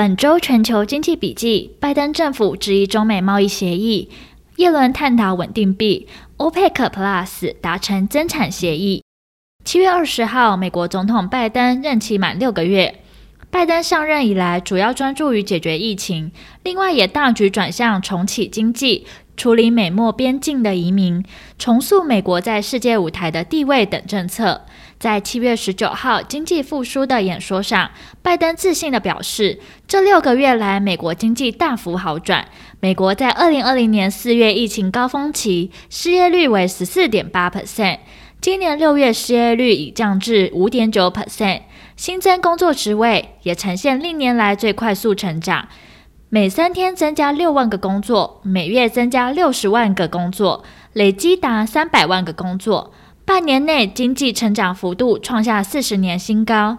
本周全球经济笔记：拜登政府质疑中美贸易协议，耶伦探讨稳定币，OPEC Plus 达成增产协议。七月二十号，美国总统拜登任期满六个月。拜登上任以来，主要专注于解决疫情，另外也大举转向重启经济。处理美墨边境的移民，重塑美国在世界舞台的地位等政策，在七月十九号经济复苏的演说上，拜登自信地表示，这六个月来美国经济大幅好转。美国在二零二零年四月疫情高峰期，失业率为十四点八 percent，今年六月失业率已降至五点九 percent，新增工作职位也呈现历年来最快速成长。每三天增加六万个工作，每月增加六十万个工作，累积达三百万个工作。半年内经济成长幅度创下四十年新高。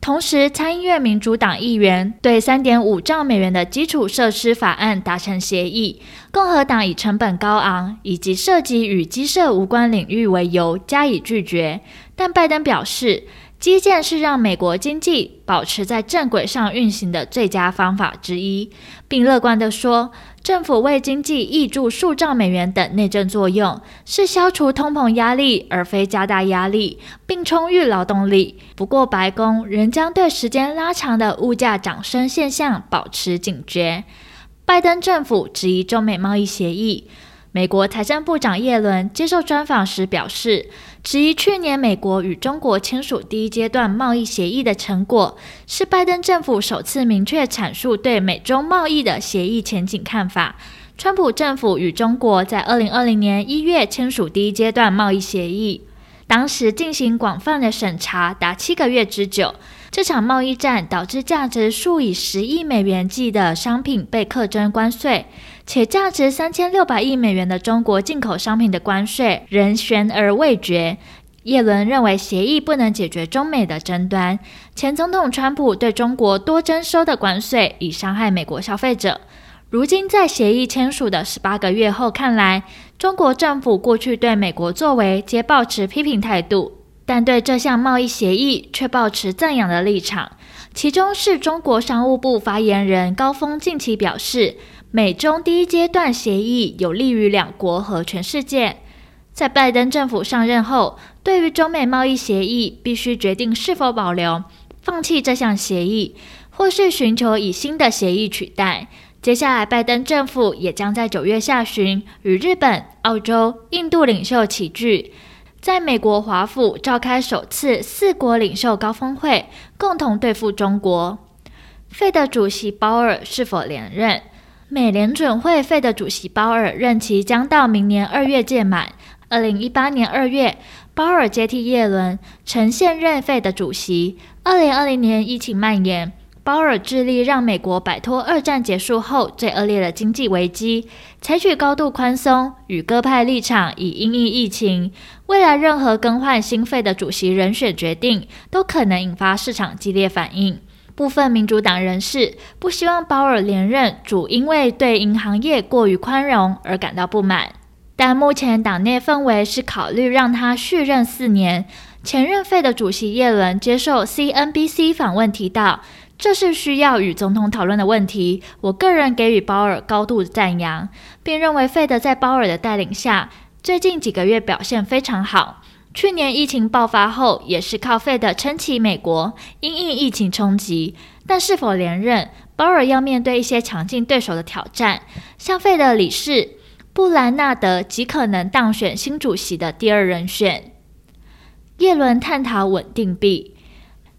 同时，参议院民主党议员对三点五兆美元的基础设施法案达成协议，共和党以成本高昂以及涉及与基设无关领域为由加以拒绝。但拜登表示，基建是让美国经济保持在正轨上运行的最佳方法之一，并乐观地说，政府为经济挹注数兆美元等内政作用，是消除通膨压力而非加大压力，并充裕劳动力。不过，白宫仍将对时间拉长的物价涨升现象保持警觉。拜登政府质疑中美贸易协议。美国财政部长耶伦接受专访时表示，质疑去年美国与中国签署第一阶段贸易协议的成果，是拜登政府首次明确阐述对美中贸易的协议前景看法。川普政府与中国在二零二零年一月签署第一阶段贸易协议，当时进行广泛的审查，达七个月之久。这场贸易战导致价值数以十亿美元计的商品被课征关税。且价值三千六百亿美元的中国进口商品的关税仍悬而未决。叶伦认为协议不能解决中美的争端。前总统川普对中国多征收的关税已伤害美国消费者。如今在协议签署的十八个月后看来，中国政府过去对美国作为皆抱持批评态度，但对这项贸易协议却抱持赞扬的立场。其中是中国商务部发言人高峰近期表示。美中第一阶段协议有利于两国和全世界。在拜登政府上任后，对于中美贸易协议，必须决定是否保留、放弃这项协议，或是寻求以新的协议取代。接下来，拜登政府也将在九月下旬与日本、澳洲、印度领袖齐聚，在美国华府召开首次四国领袖高峰会，共同对付中国。费德主席鲍尔是否连任？美联准会费的主席鲍尔任期将到明年二月届满。二零一八年二月，鲍尔接替耶伦，成现任费的主席。二零二零年疫情蔓延，鲍尔致力让美国摆脱二战结束后最恶劣的经济危机，采取高度宽松与鸽派立场以因应疫情。未来任何更换新费的主席人选决定，都可能引发市场激烈反应。部分民主党人士不希望鲍尔连任，主因为对银行业过于宽容而感到不满。但目前党内氛围是考虑让他续任四年。前任费的主席叶伦接受 CNBC 访问提到，这是需要与总统讨论的问题。我个人给予鲍尔高度赞扬，并认为费德在鲍尔的带领下，最近几个月表现非常好。去年疫情爆发后，也是靠费的撑起美国，因应疫情冲击。但是否连任，鲍尔要面对一些强劲对手的挑战，像费的理事布兰纳德极可能当选新主席的第二人选。叶伦探讨稳定币，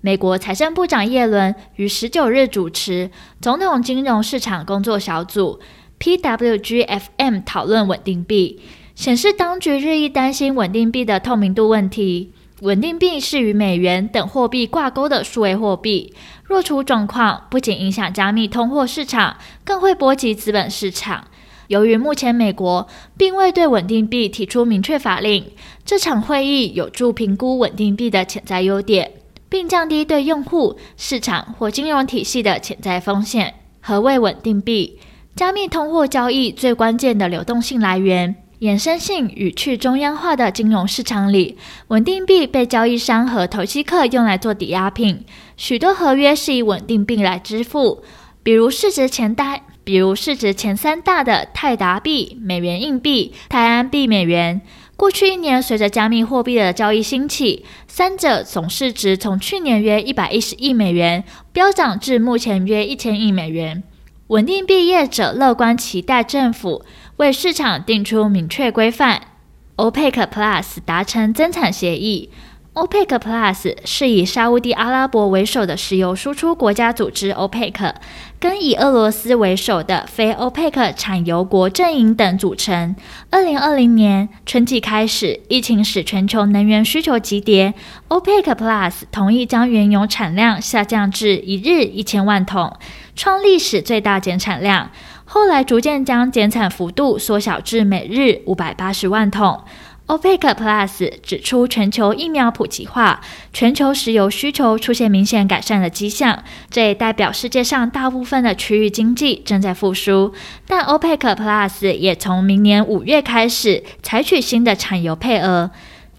美国财政部长叶伦于十九日主持总统金融市场工作小组 （PWGFM） 讨论稳定币。显示当局日益担心稳定币的透明度问题。稳定币是与美元等货币挂钩的数位货币，若出状况，不仅影响加密通货市场，更会波及资本市场。由于目前美国并未对稳定币提出明确法令，这场会议有助评估稳定币的潜在优点，并降低对用户、市场或金融体系的潜在风险。何谓稳定币？加密通货交易最关键的流动性来源。衍生性与去中央化的金融市场里，稳定币被交易商和投机客用来做抵押品，许多合约是以稳定币来支付。比如市值前大，比如市值前三大的泰达币、美元硬币、泰安币美元。过去一年，随着加密货币的交易兴起，三者总市值从去年约一百一十亿美元飙涨至目前约一千亿美元。稳定毕业者乐观期待政府为市场定出明确规范。OPEC Plus 达成增产协议。OPEC Plus 是以沙乌地阿拉伯为首的石油输出国家组织 OPEC，跟以俄罗斯为首的非 OPEC 产油国阵营等组成。二零二零年春季开始，疫情使全球能源需求急跌，OPEC Plus 同意将原油产量下降至一日一千万桶，创历史最大减产量。后来逐渐将减产幅度缩小至每日五百八十万桶。OPEC Plus 指出，全球疫苗普及化，全球石油需求出现明显改善的迹象，这也代表世界上大部分的区域经济正在复苏。但 OPEC Plus 也从明年五月开始采取新的产油配额，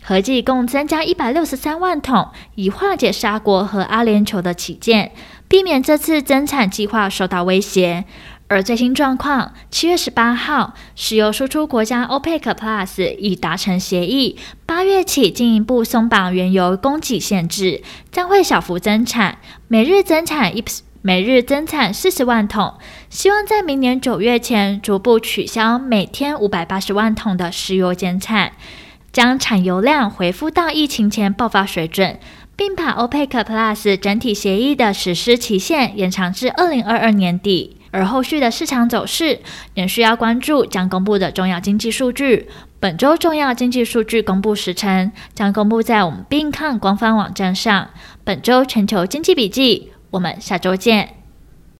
合计共增加一百六十三万桶，以化解沙国和阿联酋的起见，避免这次增产计划受到威胁。而最新状况，七月十八号，石油输出国家 OPEC Plus 已达成协议，八月起进一步松绑原油供给限制，将会小幅增产，每日增产一每日增产四十万桶，希望在明年九月前逐步取消每天五百八十万桶的石油减产，将产油量恢复到疫情前爆发水准，并把 OPEC Plus 整体协议的实施期限延长至二零二二年底。而后续的市场走势仍需要关注将公布的重要经济数据。本周重要经济数据公布时程将公布在我们并看官方网站上。本周全球经济笔记，我们下周见。